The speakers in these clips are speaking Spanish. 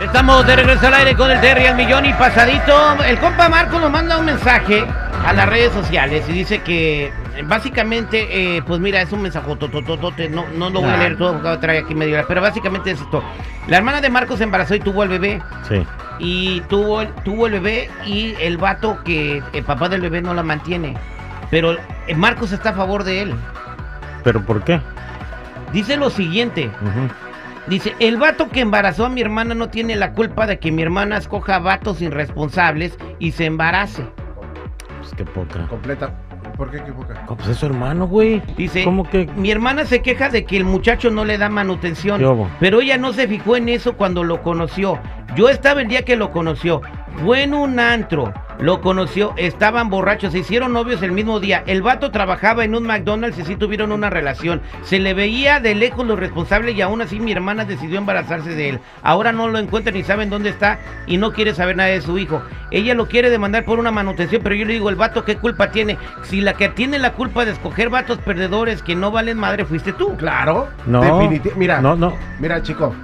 Estamos de regreso al aire con el Terry al millón y pasadito. El compa Marco nos manda un mensaje a las redes sociales y dice que eh, básicamente, eh, pues mira, es un mensaje, no, no lo voy a leer todo porque trae aquí medio hora, pero básicamente es esto. La hermana de Marcos se embarazó y tuvo al bebé. Sí. Y tuvo, tuvo el bebé y el vato que el papá del bebé no la mantiene. Pero eh, Marcos está a favor de él. ¿Pero por qué? Dice lo siguiente. Dice, el vato que embarazó a mi hermana no tiene la culpa de que mi hermana escoja vatos irresponsables y se embarace. Pues qué poca. Completa. ¿Por qué qué poca? ¿Cómo, Pues es su hermano, güey. Dice, ¿Cómo que? mi hermana se queja de que el muchacho no le da manutención, pero ella no se fijó en eso cuando lo conoció. Yo estaba el día que lo conoció. Fue en un antro. Lo conoció, estaban borrachos, se hicieron novios el mismo día. El vato trabajaba en un McDonald's y sí tuvieron una relación. Se le veía de lejos lo responsable y aún así mi hermana decidió embarazarse de él. Ahora no lo encuentra ni saben dónde está y no quiere saber nada de su hijo. Ella lo quiere demandar por una manutención, pero yo le digo, el vato, ¿qué culpa tiene? Si la que tiene la culpa de escoger vatos perdedores que no valen madre fuiste tú. Claro. No. Mira. No, no. Mira, chico.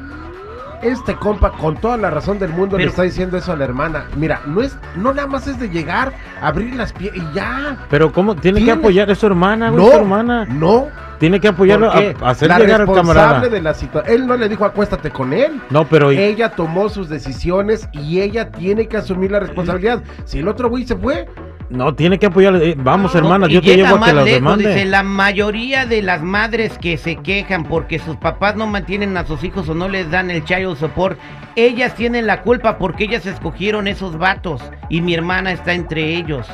Este compa, con toda la razón del mundo, le está diciendo eso a la hermana. Mira, no es, no nada más es de llegar, abrir las piernas y ya. Pero ¿cómo? Tiene que apoyar a su hermana, güey. no, su hermana. no. Tiene que apoyarlo a, a hacer la llegar al responsable camarada. de la situación. Él no le dijo acuéstate con él. No, pero Ella tomó sus decisiones y ella tiene que asumir la responsabilidad. Si el otro güey se fue, no tiene que apoyarlo. Eh, vamos, No, hermanas, yo te llevo a que las lejos, demande. Dice, la mayoría de las madres que se quejan porque sus papás no mantienen a sus hijos o no les dan el child support, ellas tienen la culpa porque ellas escogieron esos vatos y mi hermana está entre ellos.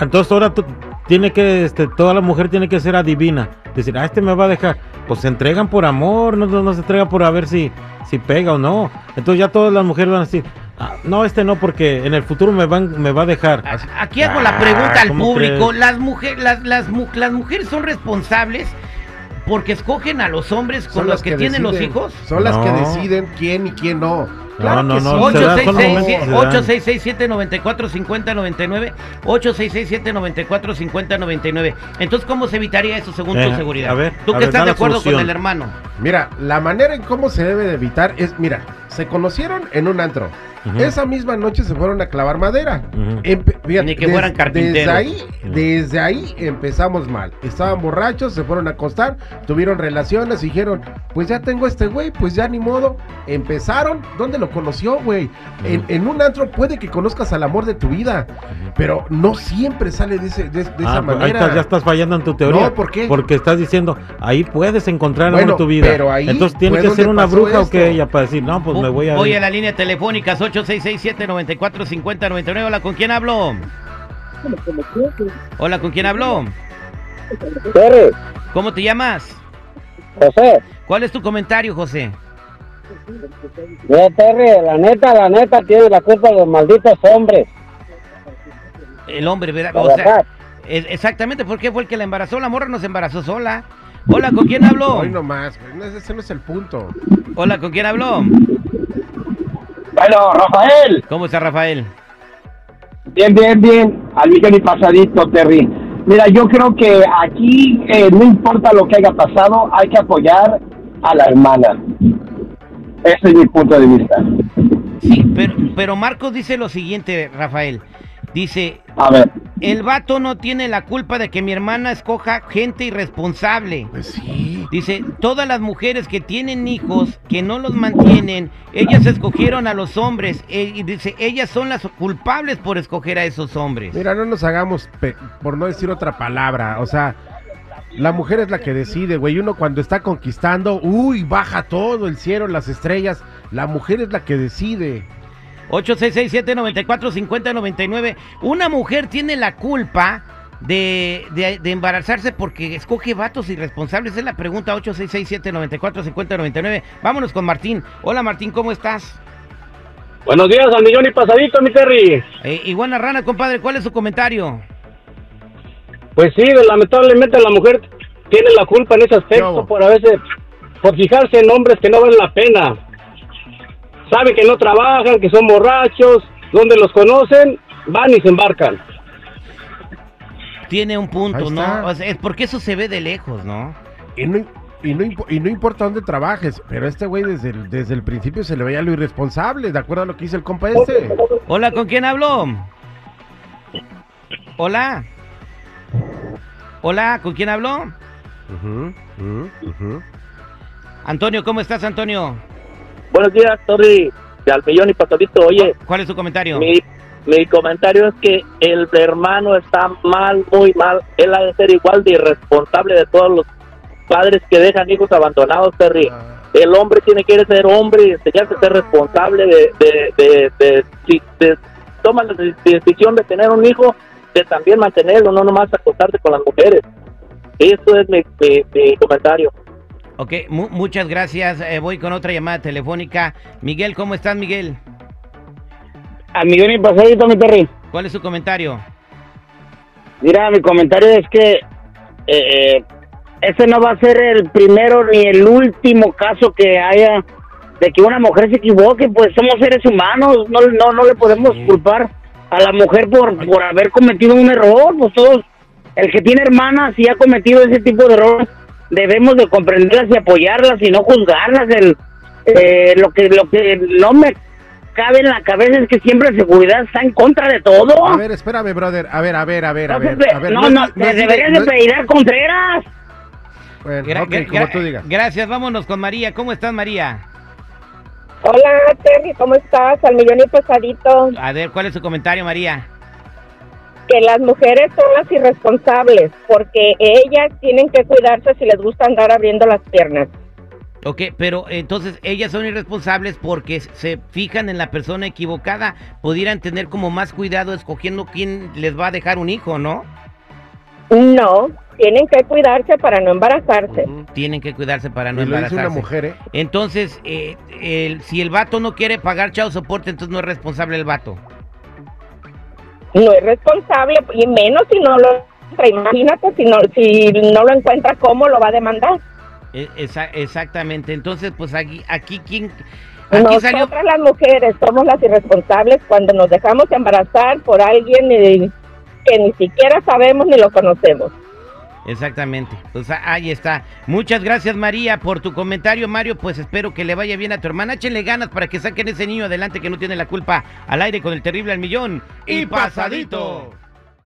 Entonces ahora tiene que, este, toda la mujer tiene que ser adivina. Decir, ah, este me va a dejar. Pues se entregan por amor, no, no, no se entrega por a ver si, si pega o no. Entonces ya todas las mujeres van a decir, ah, no, este no, porque en el futuro me, van, me va a dejar. A- Aquí hago la Ah, pregunta al ¿cómo público. crees? Las, mujer, las, las, mu- las mujeres son responsables porque escogen a los hombres con son los las que, tienen los hijos. Son las que deciden quién y quién no. No, no, que no, sí. se da- son momentos que se dan. 866-794-5099. 866-794-5099. Entonces, ¿cómo se evitaría eso según Eh, tu seguridad? a ver, Tú a que ver, estás de acuerdo con el hermano. Mira, la manera en cómo se debe de evitar es, mira, se conocieron en un antro. Ujú. Esa misma noche se fueron a clavar madera. Ujú. Empe- fíjate, Ni que fueran carpinteros. Desde ahí, desde ahí empezamos mal. Estaban borrachos, se fueron a acostar, tuvieron relaciones, dijeron, pues ya tengo este güey, pues ya ni modo. Empezaron, ¿dónde lo conoció, güey? En, en un antro puede que conozcas al amor de tu vida, pero no siempre sale de, ese- de- de esa Ah, pues ahí manera. estás- ya estás fallando en tu teoría. No, ¿por qué? Porque estás diciendo, ahí puedes encontrar el amor Bueno, de tu vida. pero ahí Entonces tiene que ser una bruja o esto. que ella para decir, no, pues me voy a. Voy a la línea telefónica 866-794-5099. Hola, ¿con quién hablo? Hola, ¿con quién hablo? Terry, ¿Cómo te llamas? José, ¿Cuál es tu comentario, José? mira Terry, la neta, la neta tiene la culpa de los malditos hombres. El hombre, ¿verdad? O sea, exactamente, ¿por qué fue el que la embarazó? La morra no se embarazó sola. Hola, ¿con quién habló? Hoy nomás, ese no es el punto. Hola, ¿con quién habló? Bueno, Rafael, ¿Cómo está Rafael? bien, bien, bien, al millón y pasadito, Terry. Mira, yo creo que aquí eh, no importa lo que haya pasado, hay que apoyar a la hermana. Ese es mi punto de vista. Sí, pero, pero Marcos dice lo siguiente, Rafael. Dice, A ver, el vato no tiene la culpa de que mi hermana escoja gente irresponsable. Pues sí. Dice, todas las mujeres que tienen hijos, que no los mantienen, ellas escogieron a los hombres. eh, y dice, ellas son las culpables por escoger a esos hombres. Mira, no nos hagamos, pe- por no decir otra palabra, o sea, la mujer es la que decide, güey. Uno cuando está conquistando, uy, baja todo el cielo, las estrellas. La mujer es la que decide. 866-794-5099. Una mujer tiene la culpa de, de, de embarazarse porque escoge vatos irresponsables? Es la pregunta 8667-945099. Vámonos con Martín. Hola Martín, ¿cómo estás? Buenos días, al millón y pasadito, mi Terry. Eh, iguana rana, compadre, ¿cuál es su comentario? Pues sí, lamentablemente la mujer tiene la culpa en ese aspecto por a veces, por fijarse en hombres que no valen la pena. Saben que no trabajan, que son borrachos, donde los conocen, van y se embarcan. Tiene un punto, ¿no? está. O sea, es porque eso se ve de lejos, ¿no? Y no, y, no, y no importa dónde trabajes, pero este güey desde el, desde el principio se le veía lo irresponsable, de acuerdo a lo que dice el compa este. Hola, ¿con quién hablo? Hola. Hola, ¿con quién hablo? Antonio, ¿cómo estás, Antonio? Buenos días, Torri, de al millón y pasadito. Oye, ¿Cuál es tu comentario? mi, mi comentario es que el hermano está mal, muy mal. Él ha de ser igual de irresponsable de todos los padres que dejan hijos abandonados, Terry. El hombre tiene que ser hombre y enseñarse a ser responsable de, de, de, de- toma la de- decisión de tener un hijo, de también mantenerlo, no nomás acostarse con las mujeres. Eso es mi, mi- mi comentario. Ok, mu- muchas gracias. Eh, voy con otra llamada telefónica. Miguel, ¿cómo estás, Miguel? Al millón y pasadito, mi Terry. ¿Cuál es su comentario? Mira, mi comentario es que eh, ese no va a ser el primero ni el último caso que haya de que una mujer se equivoque, pues somos seres humanos, no, no, no le podemos culpar a la mujer por, por haber cometido un error, pues todos, el que tiene hermanas y ha cometido ese tipo de errores, debemos de comprenderlas y apoyarlas y no juzgarlas. El, eh, lo que lo que no me cabe en la cabeza es que siempre la seguridad está en contra de todo. A ver, espérame, brother. A ver, a ver, a ver, a No, ver. a ver, no, no, es- te deberías no de pedir a Contreras. Bueno, Gra- como tú digas. Gracias, vámonos con María. ¿Cómo estás, María? Hola Terry, ¿cómo estás? Al millón y pasadito. A ver, ¿cuál es su comentario, María? Que las mujeres son las irresponsables porque ellas tienen que cuidarse si les gusta andar abriendo las piernas. Ok, pero entonces ellas son irresponsables porque se fijan en la persona equivocada. Pudieran tener como más cuidado escogiendo quién les va a dejar un hijo, ¿no? No, tienen que cuidarse para no embarazarse. Tienen que cuidarse para no Y lo dice embarazarse. una mujer, ¿eh? Entonces, eh, el- si el vato no quiere pagar chao soporte, entonces no es responsable el vato. No es responsable y menos si no lo imagínate si no si no lo encuentra cómo lo va a demandar. E- esa- exactamente. Entonces, pues aquí, aquí quién, aquí Nosotras salió. las mujeres somos las irresponsables cuando nos dejamos embarazar por alguien eh, que ni siquiera sabemos ni lo conocemos. Exactamente. Pues a- ahí está. Muchas gracias, María, por tu comentario, Mario. Pues espero que le vaya bien a tu hermana. Échenle ganas para que saquen ese niño adelante que no tiene la culpa al aire con el terrible al millón. Y pasadito.